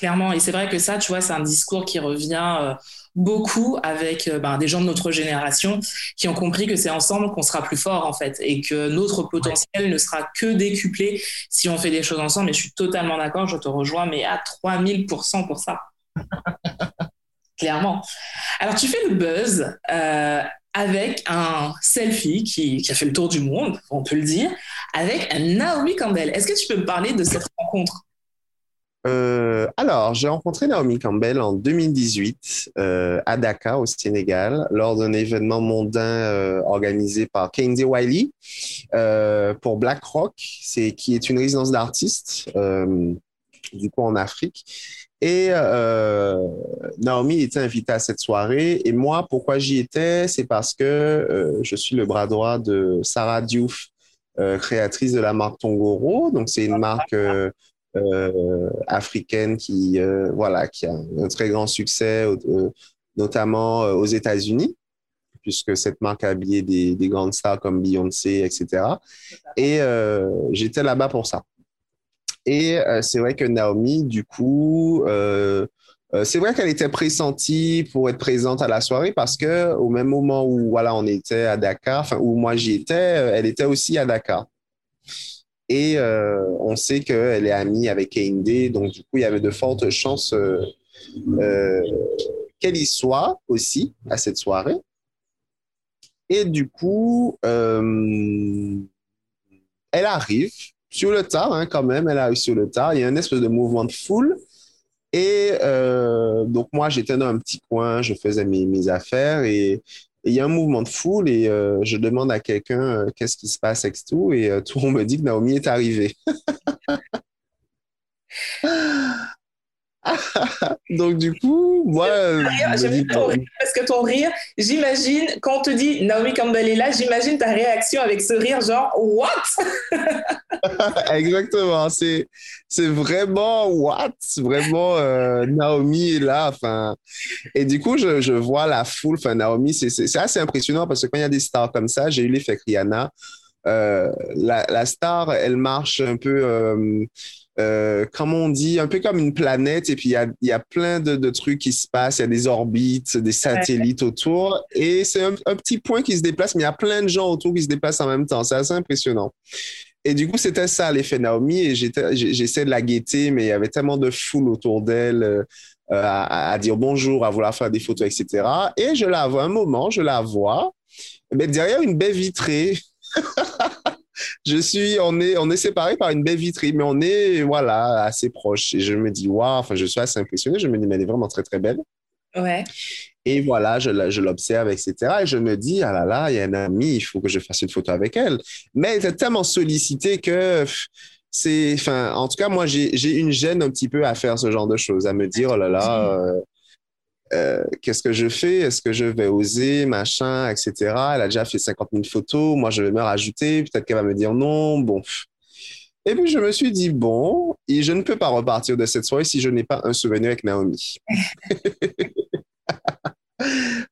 Speaker 3: Clairement. Et c'est vrai que ça, tu vois, c'est un discours qui revient euh, beaucoup avec euh, ben, des gens de notre génération qui ont compris que c'est ensemble qu'on sera plus fort, en fait, et que notre potentiel ne sera que décuplé si on fait des choses ensemble. Et je suis totalement d'accord, je te rejoins, mais à 3000% pour ça. Clairement. Alors, tu fais le buzz euh, avec un selfie qui, a fait le tour du monde, on peut le dire, avec Naomi Campbell. Est-ce que tu peux me parler de cette rencontre?
Speaker 4: Euh, alors, j'ai rencontré Naomi Campbell en 2018 euh, à Dakar, au Sénégal, lors d'un événement mondain euh, organisé par Kehinde Wiley pour BlackRock, c'est qui est une résidence d'artistes du coup en Afrique. Et Naomi était invitée à cette soirée. Et moi, pourquoi j'y étais, c'est parce que je suis le bras droit de Sarah Diouf, créatrice de la marque Tongoro. Donc, c'est une marque africaine qui, euh, voilà, qui a un très grand succès, euh, notamment aux États-Unis, puisque cette marque a habillé des, des grandes stars comme Beyoncé, etc. Et j'étais là-bas pour ça. Et c'est vrai que Naomi, du coup, c'est vrai qu'elle était pressentie pour être présente à la soirée parce que au même moment où voilà on était à Dakar, enfin où moi j'y étais, elle était aussi à Dakar. Et euh, on sait qu'elle est amie avec Keinde, donc du coup, il y avait de fortes chances euh, euh, qu'elle y soit aussi à cette soirée. Et du coup, elle arrive sur le tard, hein, quand même, elle arrive sur le tard. Il y a un espèce de mouvement de foule. Et donc, moi, j'étais dans un petit coin, je faisais mes, mes affaires et il y a un mouvement de foule et euh, je demande à quelqu'un euh, qu'est-ce qui se passe avec tout et euh, tout le monde me dit que Naomi est arrivée. Donc, du coup, moi.
Speaker 3: J'aime ton rire parce que ton rire, j'imagine, quand on te dit Naomi Campbell est là, j'imagine ta réaction avec ce rire, genre, what?
Speaker 4: Exactement. C'est, c'est vraiment what? Vraiment, euh, Naomi est là. Enfin, et du coup, je, je vois la foule. Enfin, Naomi, c'est, c'est, assez impressionnant parce que quand il y a des stars comme ça, j'ai eu l'effet Rihanna. Euh, la, la, star, elle marche un peu. Euh, euh, comme on dit, un peu comme une planète, et puis il y a, y a, plein de, de, trucs qui se passent, il y a des orbites, des satellites autour, et c'est un, un, petit point qui se déplace, mais il y a plein de gens autour qui se déplacent en même temps. C'est assez impressionnant. Et du coup, c'était ça l'effet Naomi, et j'essaie de la guetter, mais il y avait tellement de foule autour d'elle. Euh, à, à, dire bonjour, à vouloir faire des photos, etc. Et je la vois un moment, je la vois, mais derrière une baie vitrée. je suis, on est, on est séparés par une baie vitrée, mais on est, voilà, assez proches. Et je me dis, waouh, enfin, je suis assez impressionné. Je me dis, mais elle est vraiment très, très belle.
Speaker 3: Ouais.
Speaker 4: Et voilà, je, je l'observe, etc. Et je me dis, ah là là, il y a un ami, il faut que je fasse une photo avec elle. Mais elle était tellement sollicitée que c'est, enfin, en tout cas, moi, j'ai une gêne un petit peu à faire ce genre de choses, à me dire, oh là là, euh, euh, qu'est-ce que je fais? Est-ce que je vais oser, machin, etc. Elle a déjà fait 50 000 photos, moi je vais me rajouter, peut-être qu'elle va me dire non, bon. Et puis je me suis dit, bon, et je ne peux pas repartir de cette soirée si je n'ai pas un souvenir avec Naomi.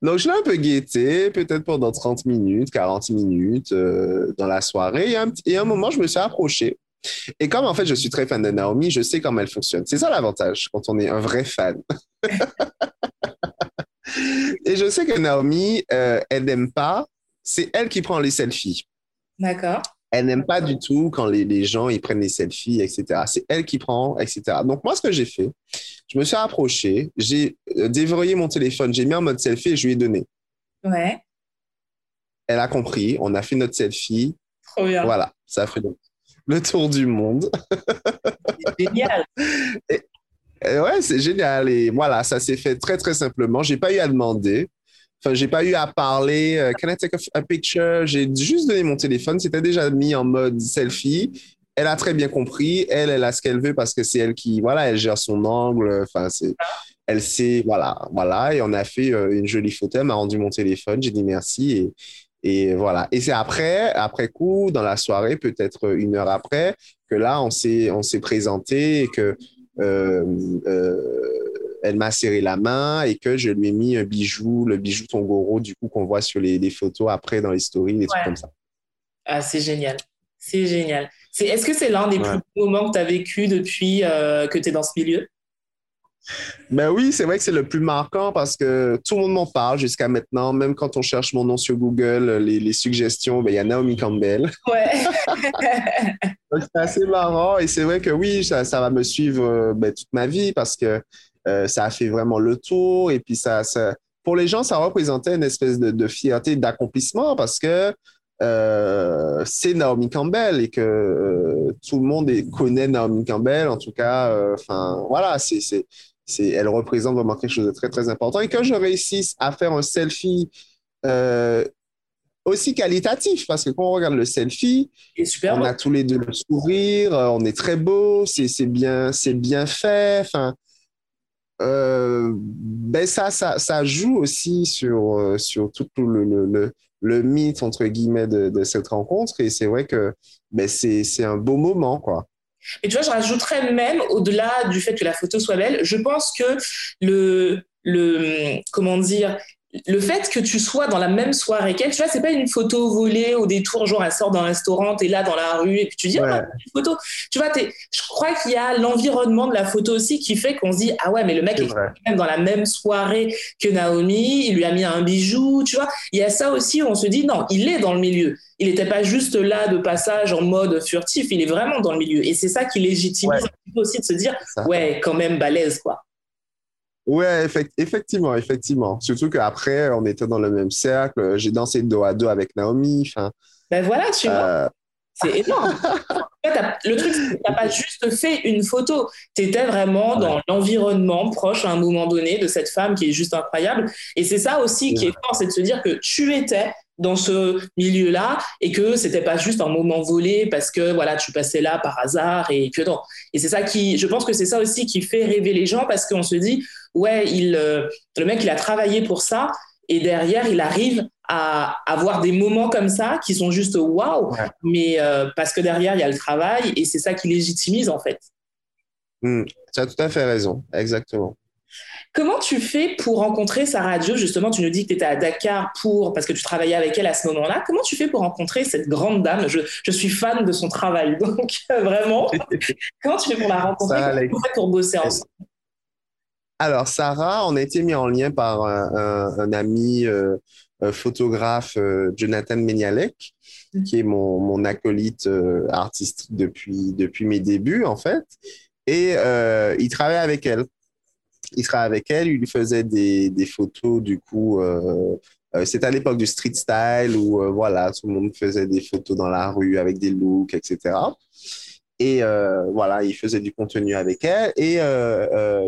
Speaker 4: Donc, je l'ai un peu guetté, peut-être pendant 30 minutes, 40 minutes euh, dans la soirée. Et, à un moment, je me suis approché. Et comme en fait, je suis très fan de Naomi, je sais comment elle fonctionne. C'est ça l'avantage quand on est un vrai fan. Et je sais que Naomi, euh, elle n'aime pas, c'est elle qui prend les selfies.
Speaker 3: D'accord.
Speaker 4: Elle n'aime pas du tout quand les, les, gens ils prennent les selfies, etc. C'est elle qui prend, etc. Donc, moi, ce que j'ai fait, je me suis approché, j'ai euh, déverrouillé mon téléphone, j'ai mis en mode selfie et je lui ai donné.
Speaker 3: Ouais.
Speaker 4: elle a compris, on a fait notre selfie.
Speaker 3: Trop bien.
Speaker 4: Voilà, ça a fait le, tour du monde.
Speaker 3: Génial.
Speaker 4: ouais, c'est génial. Et voilà, ça s'est fait très, très simplement. J'ai pas eu à demander. Enfin, j'ai pas eu à parler. Euh, can I take a, picture? J'ai juste donné mon téléphone. C'était déjà mis en mode selfie. Elle a très bien compris. Elle, elle a ce qu'elle veut parce que c'est elle qui, voilà, elle gère son angle. Enfin, c'est, elle sait, voilà, voilà. Et on a fait euh, une jolie photo. Elle m'a rendu mon téléphone. J'ai dit merci. Et, voilà. Et c'est après, après coup, dans la soirée, peut-être une heure après, que là, on s'est, on s'est présenté et que euh, euh, elle m'a serré la main et que je lui ai mis un bijou, le bijou Tongoro, du coup, qu'on voit sur les, photos après dans les stories, des trucs comme ça.
Speaker 3: Ah, c'est génial. C'est génial. Est-ce que c'est l'un des plus beaux moments que tu as vécu depuis euh, que tu es dans ce milieu?
Speaker 4: Ben oui, c'est vrai que c'est le plus marquant parce que tout le monde m'en parle jusqu'à maintenant. Même quand on cherche mon nom sur Google, les, suggestions, ben, il y a Naomi Campbell.
Speaker 3: Ouais.
Speaker 4: c'est assez marrant et c'est vrai que oui, ça, va me suivre euh, ben, toute ma vie parce que ça a fait vraiment le tour et puis ça, pour les gens, ça représentait une espèce de, fierté, d'accomplissement parce que euh, c'est Naomi Campbell et que tout le monde connaît Naomi Campbell. En tout cas, enfin voilà, c'est elle représente vraiment quelque chose de très, très important. Et que je réussisse à faire un selfie euh, aussi qualitatif, parce que quand on regarde le selfie, on a tous les deux le sourire, euh, on est très beau, c'est bien, bien fait. Enfin, euh, ben ça, ça, ça, joue aussi sur, sur tout le, le, le, mythe, entre guillemets, de, de cette rencontre. Et c'est vrai que ben c'est un beau moment, quoi.
Speaker 3: Et tu vois, je rajouterais même, au-delà du fait que la photo soit belle, je pense que le, le comment dire, le fait que tu sois dans la même soirée qu'elle, tu vois, c'est pas une photo volée au détour, genre elle sort d'un restaurant, t'es là dans la rue et puis tu dis, ah, une photo. Tu vois, je crois qu'il y a l'environnement de la photo aussi qui fait qu'on se dit, ah ouais, mais le mec est, quand même dans la même soirée que Naomi, il lui a mis un bijou, tu vois. Il y a ça aussi où on se dit, non, il est dans le milieu. Il n'était pas juste là de passage en mode furtif, il est vraiment dans le milieu. Et c'est ça qui légitimise aussi de se dire, ouais, quand même balèze, quoi.
Speaker 4: Ouais, effectivement, effectivement. Surtout qu'après, on était dans le même cercle. J'ai dansé dos à dos avec Naomi.
Speaker 3: Ben voilà, tu vois. Euh, c'est énorme. le truc, c'est que tu n'as pas juste fait une photo. Tu étais vraiment dans l'environnement proche à un moment donné de cette femme qui est juste incroyable. Et c'est ça aussi qui est fort, c'est de se dire que tu étais dans ce milieu-là et que c'était pas juste un moment volé parce que voilà tu passais là par hasard et que non et c'est ça qui je pense que c'est ça aussi qui fait rêver les gens parce qu'on se dit ouais il euh, le mec il a travaillé pour ça et derrière il arrive à avoir des moments comme ça qui sont juste waouh. Mais euh, parce que derrière il y a le travail et c'est ça qui légitimise en fait.
Speaker 4: Mmh, tu as tout à fait raison. Exactement.
Speaker 3: Comment tu fais pour rencontrer Sarah Diop Justement, tu nous dis que tu étais à Dakar pour, parce que tu travaillais avec elle à ce moment-là. Comment tu fais pour rencontrer cette grande dame? Je, je, suis fan de son travail, donc vraiment. comment tu fais pour la rencontrer? Comment tu fais pour bosser ensemble?
Speaker 4: Alors, Sarah, on a été mis en lien par un, ami euh, photographe, euh, Jonathan Menialek, mm. qui est mon, mon acolyte euh, artistique depuis, depuis mes débuts, en fait. Et il travaille avec elle il travaillait avec elle, il lui faisait des, des photos, du coup, euh, euh c'était à l'époque du street style où, euh, voilà, tout le monde faisait des photos dans la rue avec des looks, etc. Et euh, voilà, il faisait du contenu avec elle et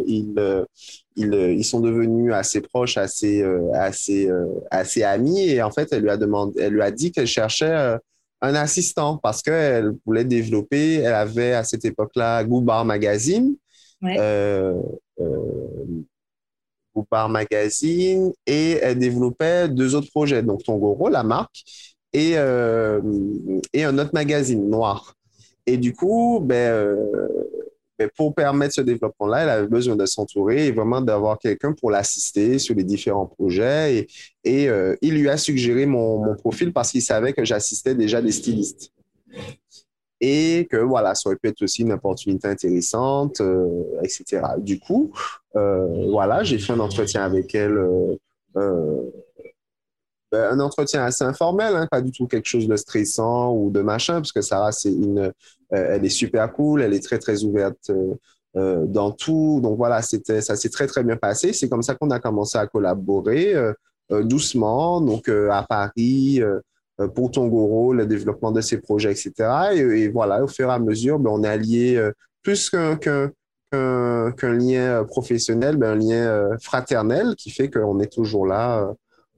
Speaker 4: ils, ils, ils, sont devenus assez proches, assez, assez, assez amis. Et en fait, elle lui a, demandé, elle lui a dit qu'elle cherchait un assistant parce qu'elle voulait développer, elle avait à cette époque-là Goobar Magazine. Ouais. Euh, par Magazine et elle développait deux autres projets, donc Tongoro, la marque, et, euh, et un autre magazine noir. Et du coup, ben, euh, ben, pour permettre ce développement-là, elle avait besoin de s'entourer et vraiment d'avoir quelqu'un pour l'assister sur les différents projets. Et, euh, il lui a suggéré mon, profil parce qu'il savait que j'assistais déjà des stylistes et que voilà, ça aurait pu être aussi une opportunité intéressante, euh, etc. Du coup, voilà, j'ai fait un entretien avec elle, un entretien assez informel, hein, pas du tout quelque chose de stressant ou de machin, parce que Sarah, c'est une, elle est super cool, elle est très très ouverte. dans tout. Donc voilà, c'était, ça s'est très très bien passé. C'est comme ça qu'on a commencé à collaborer doucement. Donc à Paris, pour Tongoro, le développement de ses projets, etc. Et, voilà, au fur et à mesure, ben, on est allié plus qu'un qu'un lien professionnel, ben, un lien fraternel qui fait qu'on est toujours là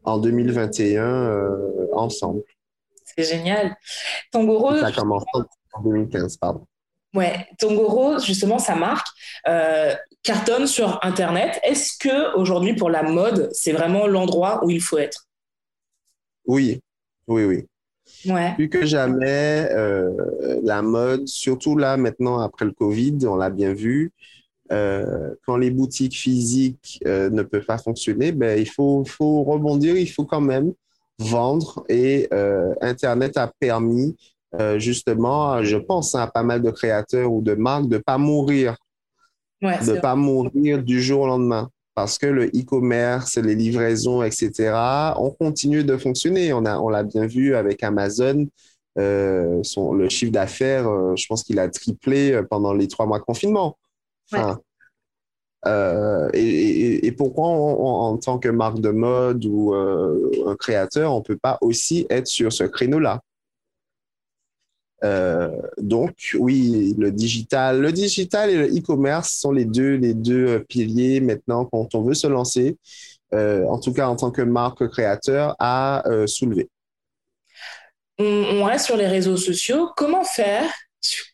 Speaker 4: en 2021 ensemble.
Speaker 3: C'est génial. Tongoro.
Speaker 4: Ça commence en 2015, pardon.
Speaker 3: Ouais, Tongoro, justement, sa marque euh, cartonne sur Internet. Est-ce que aujourd'hui, pour la mode, c'est vraiment l'endroit où il faut être?
Speaker 4: Oui, oui, oui.
Speaker 3: Ouais.
Speaker 4: Plus que jamais, euh, la mode, surtout là maintenant après le Covid, on l'a bien vu, euh, quand les boutiques physiques ne peuvent pas fonctionner, ben, il faut, faut rebondir, il faut quand même vendre et Internet a permis euh, justement, je pense à pas mal de créateurs ou de marques de ne pas mourir, de ne pas mourir du jour au lendemain. Parce que le e-commerce, les livraisons, etc., ont continué de fonctionner. On, a, on l'a bien vu avec Amazon. Euh, son, le chiffre d'affaires, euh, je pense qu'il a triplé pendant les trois mois de confinement. Et, pourquoi en tant que marque de mode ou un créateur, on ne peut pas aussi être sur ce créneau-là? Euh, donc, oui, le digital, le digital et le e-commerce sont les deux, les deux euh, piliers maintenant quand on veut se lancer, euh, en tout cas en tant que marque créateur, à soulever.
Speaker 3: On, reste sur les réseaux sociaux. Comment faire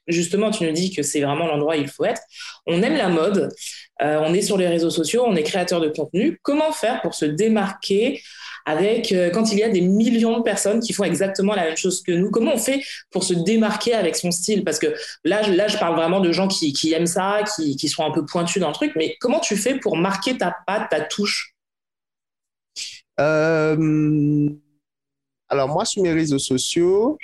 Speaker 3: Justement, tu nous dis que c'est vraiment l'endroit où il faut être. On aime la mode, on est sur les réseaux sociaux, on est créateur de contenu. Comment faire pour se démarquer avec euh, quand il y a des millions de personnes qui font exactement la même chose que nous? Comment on fait pour se démarquer avec son style? Parce que là, je, parle vraiment de gens qui, aiment ça, qui, sont un peu pointus dans le truc, mais comment tu fais pour marquer ta patte, ta touche?
Speaker 4: Euh, Alors moi, sur mes réseaux sociaux,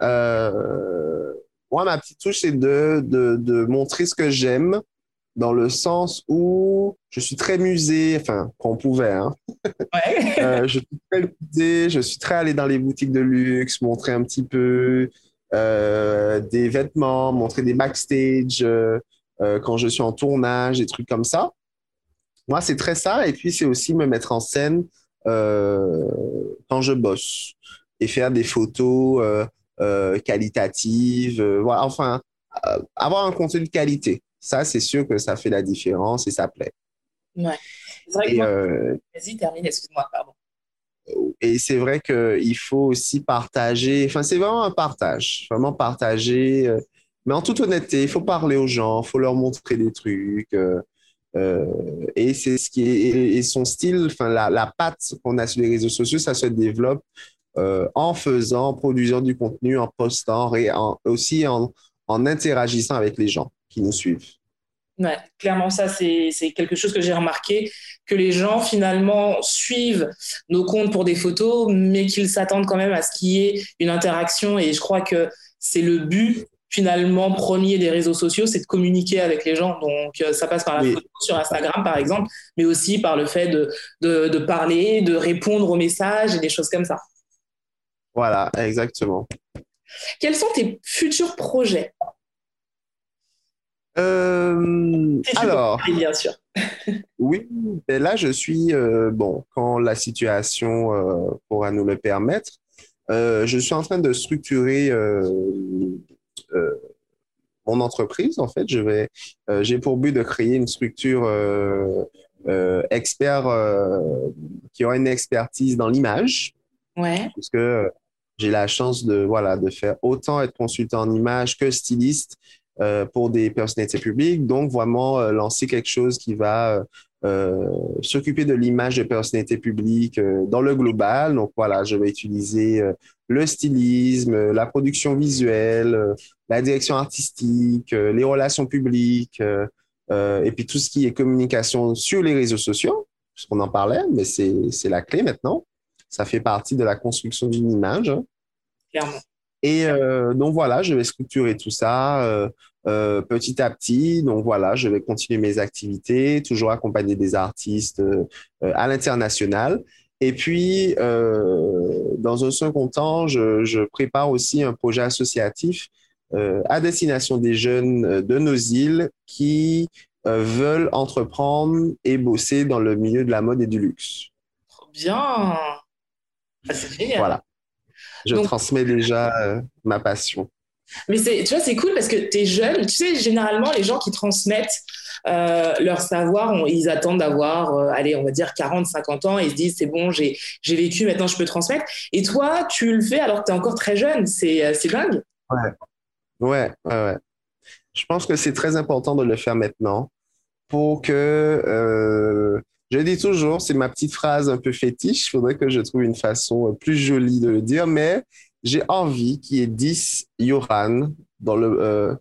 Speaker 4: euh, moi, ma petite touche, c'est de, de, de montrer ce que j'aime dans le sens où je suis très musée, enfin, qu'on pouvait, hein.
Speaker 3: Ouais.
Speaker 4: euh, je suis très musée, je suis très allé dans les boutiques de luxe, montrer un petit peu euh, des vêtements, montrer des backstage euh, quand je suis en tournage, des trucs comme ça. Moi, c'est très ça, et puis c'est aussi me mettre en scène quand je bosse et faire des photos qualitatives, voilà, enfin, avoir un contenu de qualité. Ça, c'est sûr que ça fait la différence et ça plaît.
Speaker 3: Ouais. Vrai euh, Vas-y, termine, excuse-moi, pardon.
Speaker 4: Et c'est vrai qu'il faut aussi partager, enfin, c'est vraiment un partage, vraiment partager, euh, mais en toute honnêteté, il faut parler aux gens, il faut leur montrer des trucs. Euh, et c'est ce qui est, et son style, enfin, la, la patte qu'on a sur les réseaux sociaux, ça se développe en faisant, en produisant du contenu, en postant et aussi en, en interagissant avec les gens qui nous suivent.
Speaker 3: Ouais, clairement, ça, c'est quelque chose que j'ai remarqué, que les gens, finalement, suivent nos comptes pour des photos, mais qu'ils s'attendent quand même à ce qu'il y ait une interaction. Et je crois que c'est le but, finalement, premier des réseaux sociaux, c'est de communiquer avec les gens. Donc, euh, ça passe par la photo sur Instagram, par exemple, mais aussi par le fait de, de, de parler, de répondre aux messages et des choses comme ça.
Speaker 4: Voilà, exactement.
Speaker 3: Quels sont tes futurs projets?
Speaker 4: Euh, alors,
Speaker 3: bien sûr.
Speaker 4: oui, ben là je suis euh, bon quand la situation euh, pourra nous le permettre. je suis en train de structurer mon entreprise. En fait, je vais, j'ai pour but de créer une structure expert qui aura une expertise dans l'image.
Speaker 3: Ouais.
Speaker 4: Parce que j'ai la chance de voilà de faire autant être consultant en image que styliste euh, pour des personnalités publiques. Donc, vraiment euh, lancer quelque chose qui va euh, s'occuper de l'image de personnalités publiques dans le global. Donc, voilà, je vais utiliser le stylisme, la production visuelle, la direction artistique, les relations publiques, et puis tout ce qui est communication sur les réseaux sociaux, puisqu'on en parlait, mais c'est la clé maintenant. Ça fait partie de la construction d'une image.
Speaker 3: Clairement.
Speaker 4: Et euh, donc voilà, je vais structurer tout ça euh, euh, petit à petit. Donc voilà, je vais continuer mes activités, toujours accompagner des artistes à l'international. Et puis, dans un second temps, je, prépare aussi un projet associatif à destination des jeunes de nos îles qui veulent entreprendre et bosser dans le milieu de la mode et du luxe.
Speaker 3: Trop bien. Ah, c'est génial.
Speaker 4: Voilà. Je transmets déjà euh, ma passion.
Speaker 3: Mais tu vois, c'est cool parce que tu es jeune. Tu sais, généralement, les gens qui transmettent euh, leur savoir, ils attendent d'avoir, euh, allez, on va dire 40, 50 ans et ils se disent, c'est bon, j'ai vécu, maintenant je peux transmettre. Et toi, tu le fais alors que tu es encore très jeune. C'est dingue.
Speaker 4: Ouais. ouais, ouais, ouais. Je pense que c'est très important de le faire maintenant pour que je dis toujours, c'est ma petite phrase un peu fétiche. Il faudrait que je trouve une façon plus jolie de le dire, mais j'ai envie qu'il y ait 10 Yoran dans le euh,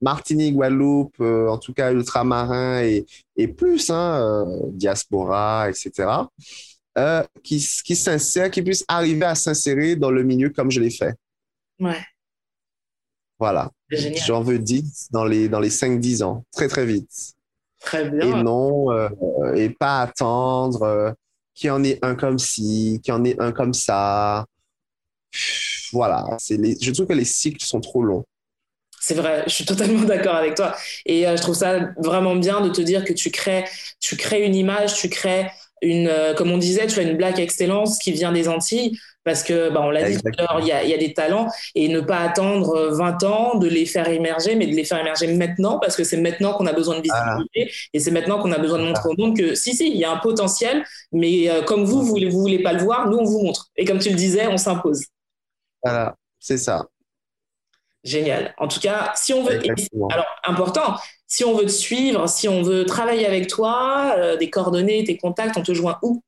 Speaker 4: Martinique, Guadeloupe, euh, en tout cas ultramarin et, et plus, hein, euh, diaspora, etc., qui, qui s'insèrent, qui puissent arriver à s'insérer dans le milieu comme je l'ai fait.
Speaker 3: Ouais.
Speaker 4: Voilà. J'en veux 10 dans les, dans les 5-10 ans, très, très vite.
Speaker 3: Très bien.
Speaker 4: Et non, et pas attendre qu'il y en ait un comme ci, qu'il y en ait un comme ça voilà, les, je trouve que les cycles sont trop longs.
Speaker 3: C'est vrai, je suis totalement d'accord avec toi. Et euh, je trouve ça vraiment bien de te dire que tu crées, tu crées une image, tu crées une, euh, comme on disait, tu as une black excellence qui vient des Antilles. Parce que, bah, on l'a dit tout à l'heure, il y a, des talents et ne pas attendre 20 euh, ans de les faire émerger, mais de les faire émerger maintenant parce que c'est maintenant qu'on a besoin de visibilité et c'est maintenant qu'on a besoin de montrer au monde que si, si, il y a un potentiel, mais comme vous, vous ne vous voulez pas le voir, nous, on vous montre. Et comme tu le disais, on s'impose.
Speaker 4: Voilà, c'est ça.
Speaker 3: Génial. En tout cas, si on veut, alors important, si on veut te suivre, si on veut travailler avec toi, euh, des coordonnées, tes contacts, on te joint où?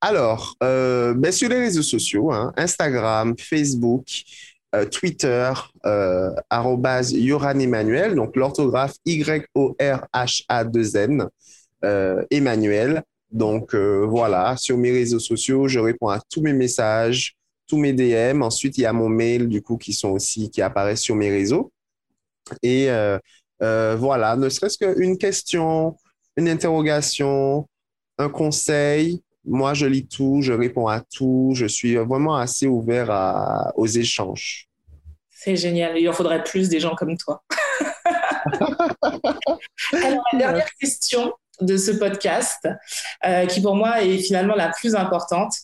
Speaker 4: Alors, euh, ben, sur les réseaux sociaux, hein, Instagram, Facebook, euh, Twitter, Yoran Emmanuel, donc l'orthographe Y-O-R-H-A-2-N, Emmanuel. Donc voilà, sur mes réseaux sociaux, je réponds à tous mes messages tous mes DM. Ensuite, il y a mon mail, du coup, qui sont aussi, qui apparaissent sur mes réseaux. Et euh, euh, voilà, ne serait-ce qu'une question, une interrogation, un conseil. Moi, je lis tout, je réponds à tout. Je suis vraiment assez ouvert aux échanges.
Speaker 3: C'est génial. Il en faudrait plus des gens comme toi. Alors, la dernière question de ce podcast, euh, qui pour moi est finalement la plus importante,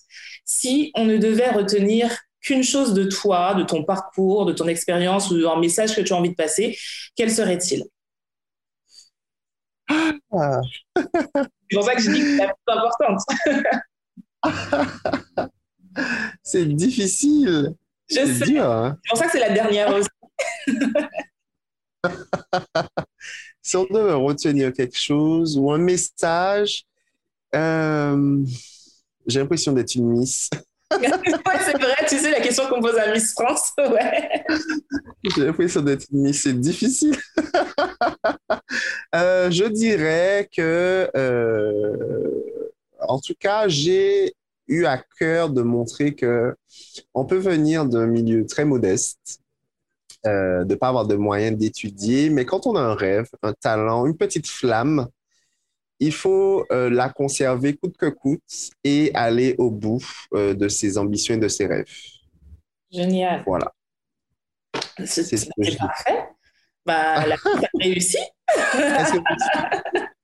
Speaker 3: si on ne devait retenir qu'une chose de toi, de ton parcours, de ton expérience ou un message que tu as envie de passer, quel serait-il? Ah. C'est pour ça que je dis que c'est la plus
Speaker 4: importante. c'est difficile.
Speaker 3: Je sais. Hein. C'est pour ça que c'est la dernière aussi.
Speaker 4: si on devait retenir quelque chose ou un message, euh, j'ai l'impression d'être une Miss.
Speaker 3: ouais, c'est vrai, tu sais, la question qu'on pose à Miss France, ouais.
Speaker 4: J'ai l'impression d'être une Miss, c'est difficile. Euh, je dirais que, euh, en tout cas, j'ai eu à cœur de montrer que on peut venir d'un milieu très modeste, euh, de ne pas avoir de moyens d'étudier, mais quand on a un rêve, un talent, une petite flamme, il faut euh, la conserver coûte que coûte et aller au bout euh, de ses ambitions et de ses rêves.
Speaker 3: Génial.
Speaker 4: Voilà.
Speaker 3: C'est parfait. Bah, la a réussi.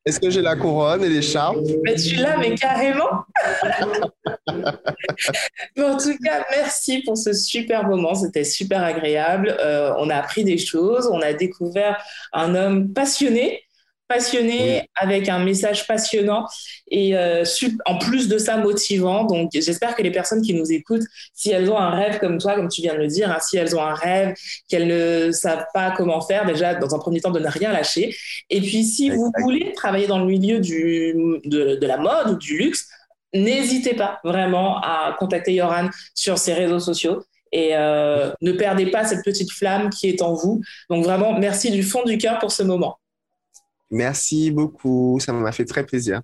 Speaker 4: Est-ce que, j'ai la couronne et l'écharpe
Speaker 3: Mais tu l'as, mais carrément. en tout cas, merci pour ce super moment. C'était super agréable. Euh, on a appris des choses. On a découvert un homme passionné passionné, avec un message passionnant et euh, en plus de ça motivant. Donc j'espère que les personnes qui nous écoutent, si elles ont un rêve comme toi, comme tu viens de le dire, hein, si elles ont un rêve qu'elles ne savent pas comment faire, déjà dans un premier temps de ne rien lâcher. Et puis si vous voulez travailler dans le milieu du, de, la mode ou du luxe, n'hésitez pas vraiment à contacter Yoran sur ses réseaux sociaux et euh, ne perdez pas cette petite flamme qui est en vous. Donc vraiment, merci du fond du cœur pour ce moment.
Speaker 4: Merci beaucoup, ça m'a fait très plaisir.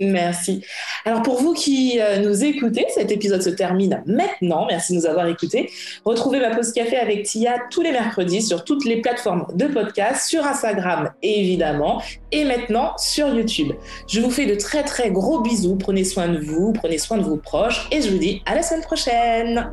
Speaker 3: Merci. Alors pour vous qui euh, nous écoutez, cet épisode se termine maintenant. Merci de nous avoir écoutés. Retrouvez ma pause café avec Tia tous les mercredis sur toutes les plateformes de podcast, sur Instagram évidemment, et maintenant sur YouTube. Je vous fais de très très gros bisous. Prenez soin de vous, prenez soin de vos proches, et je vous dis à la semaine prochaine.